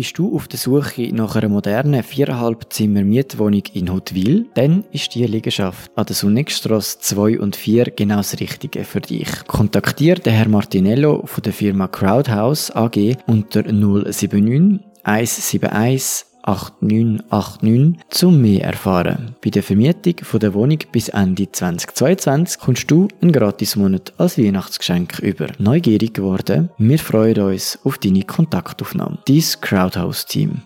Bist du auf der Suche nach einer modernen 4,5 Zimmer Mietwohnung in Huttwil? Dann ist die Liegenschaft an der Sonnigstrasse 2 und 4 genau das Richtige für dich. Kontaktiere den Herr Martinello von der Firma Crowdhouse AG unter 079 171 8989 zum mehr erfahren. Bei der Vermietung der Wohnung bis Ende 2022 kommst du einen Gratismonat als Weihnachtsgeschenk über. Neugierig geworden? Wir freuen uns auf deine Kontaktaufnahme. Dies Crowdhouse Team.